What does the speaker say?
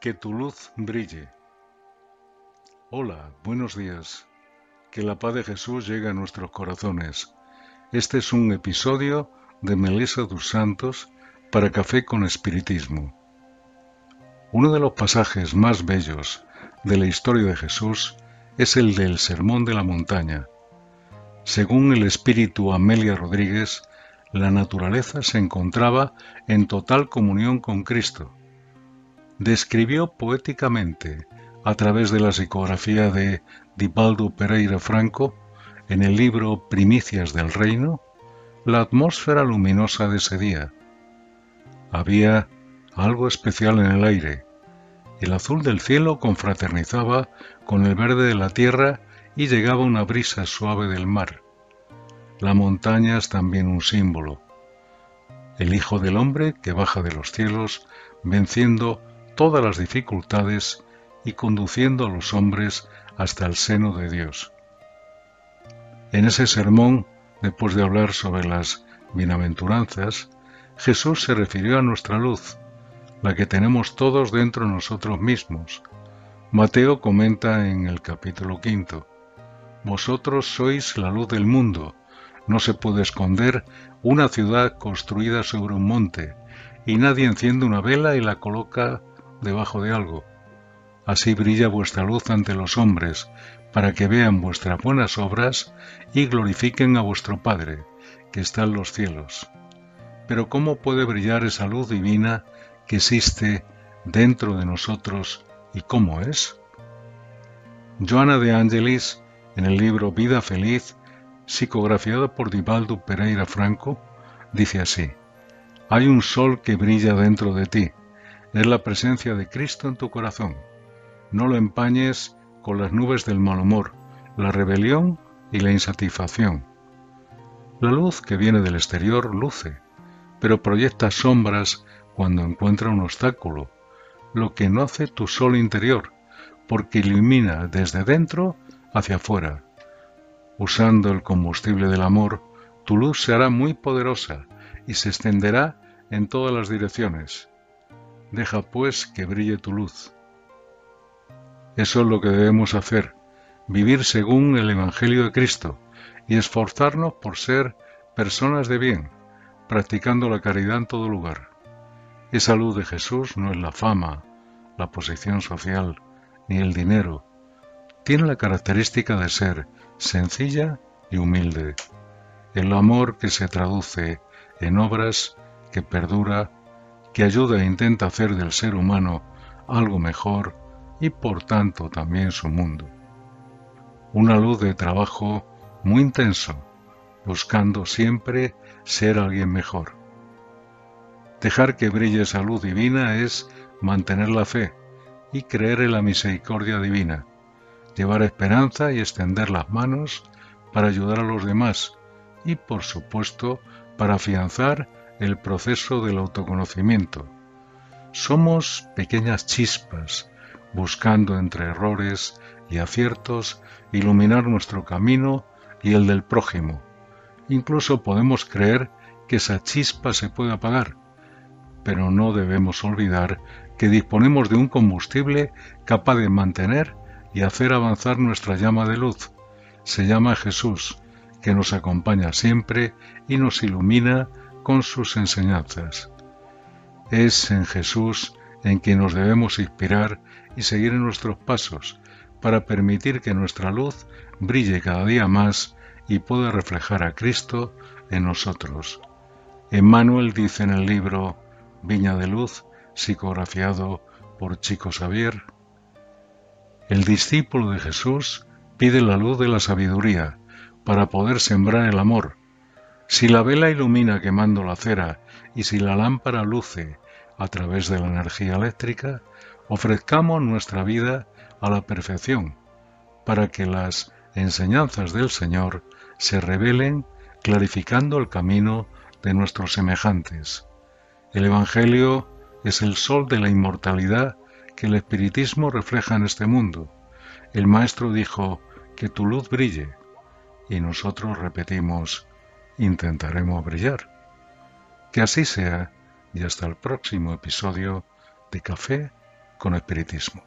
Que tu luz brille. Hola, buenos días. Que la paz de Jesús llegue a nuestros corazones. Este es un episodio de Melissa dos Santos para Café con Espiritismo. Uno de los pasajes más bellos de la historia de Jesús es el del Sermón de la Montaña. Según el espíritu Amelia Rodríguez, la naturaleza se encontraba en total comunión con Cristo. Describió poéticamente, a través de la psicografía de Dibaldo Pereira Franco, en el libro Primicias del Reino, la atmósfera luminosa de ese día. Había algo especial en el aire. El azul del cielo confraternizaba con el verde de la tierra y llegaba una brisa suave del mar. La montaña es también un símbolo. El Hijo del Hombre que baja de los cielos, venciendo todas las dificultades y conduciendo a los hombres hasta el seno de Dios. En ese sermón, después de hablar sobre las bienaventuranzas, Jesús se refirió a nuestra luz, la que tenemos todos dentro de nosotros mismos. Mateo comenta en el capítulo quinto, Vosotros sois la luz del mundo, no se puede esconder una ciudad construida sobre un monte, y nadie enciende una vela y la coloca debajo de algo. Así brilla vuestra luz ante los hombres, para que vean vuestras buenas obras y glorifiquen a vuestro Padre, que está en los cielos. Pero ¿cómo puede brillar esa luz divina que existe dentro de nosotros y cómo es? Joana de Angelis, en el libro Vida Feliz, psicografiada por Divaldo Pereira Franco, dice así, Hay un sol que brilla dentro de ti, es la presencia de Cristo en tu corazón. No lo empañes con las nubes del mal humor, la rebelión y la insatisfacción. La luz que viene del exterior luce, pero proyecta sombras cuando encuentra un obstáculo, lo que no hace tu sol interior, porque ilumina desde dentro hacia afuera Usando el combustible del amor, tu luz se hará muy poderosa y se extenderá en todas las direcciones. Deja pues que brille tu luz. Eso es lo que debemos hacer, vivir según el Evangelio de Cristo y esforzarnos por ser personas de bien, practicando la caridad en todo lugar. Esa luz de Jesús no es la fama, la posición social, ni el dinero. Tiene la característica de ser sencilla y humilde. El amor que se traduce en obras, que perdura, que ayuda e intenta hacer del ser humano algo mejor y por tanto también su mundo. Una luz de trabajo muy intenso, buscando siempre ser alguien mejor. Dejar que brille esa luz divina es mantener la fe y creer en la misericordia divina, llevar esperanza y extender las manos para ayudar a los demás y, por supuesto, para afianzar el proceso del autoconocimiento. Somos pequeñas chispas, buscando entre errores y aciertos iluminar nuestro camino y el del prójimo. Incluso podemos creer que esa chispa se puede apagar, pero no debemos olvidar que disponemos de un combustible capaz de mantener y hacer avanzar nuestra llama de luz. Se llama Jesús, que nos acompaña siempre y nos ilumina con sus enseñanzas. Es en Jesús en quien nos debemos inspirar y seguir en nuestros pasos para permitir que nuestra luz brille cada día más y pueda reflejar a Cristo en nosotros. Emmanuel dice en el libro Viña de Luz, psicografiado por Chico Xavier, el discípulo de Jesús pide la luz de la sabiduría para poder sembrar el amor. Si la vela ilumina quemando la cera y si la lámpara luce a través de la energía eléctrica, ofrezcamos nuestra vida a la perfección para que las enseñanzas del Señor se revelen clarificando el camino de nuestros semejantes. El Evangelio es el sol de la inmortalidad que el espiritismo refleja en este mundo. El Maestro dijo, que tu luz brille, y nosotros repetimos, intentaremos brillar. Que así sea y hasta el próximo episodio de Café con Espiritismo.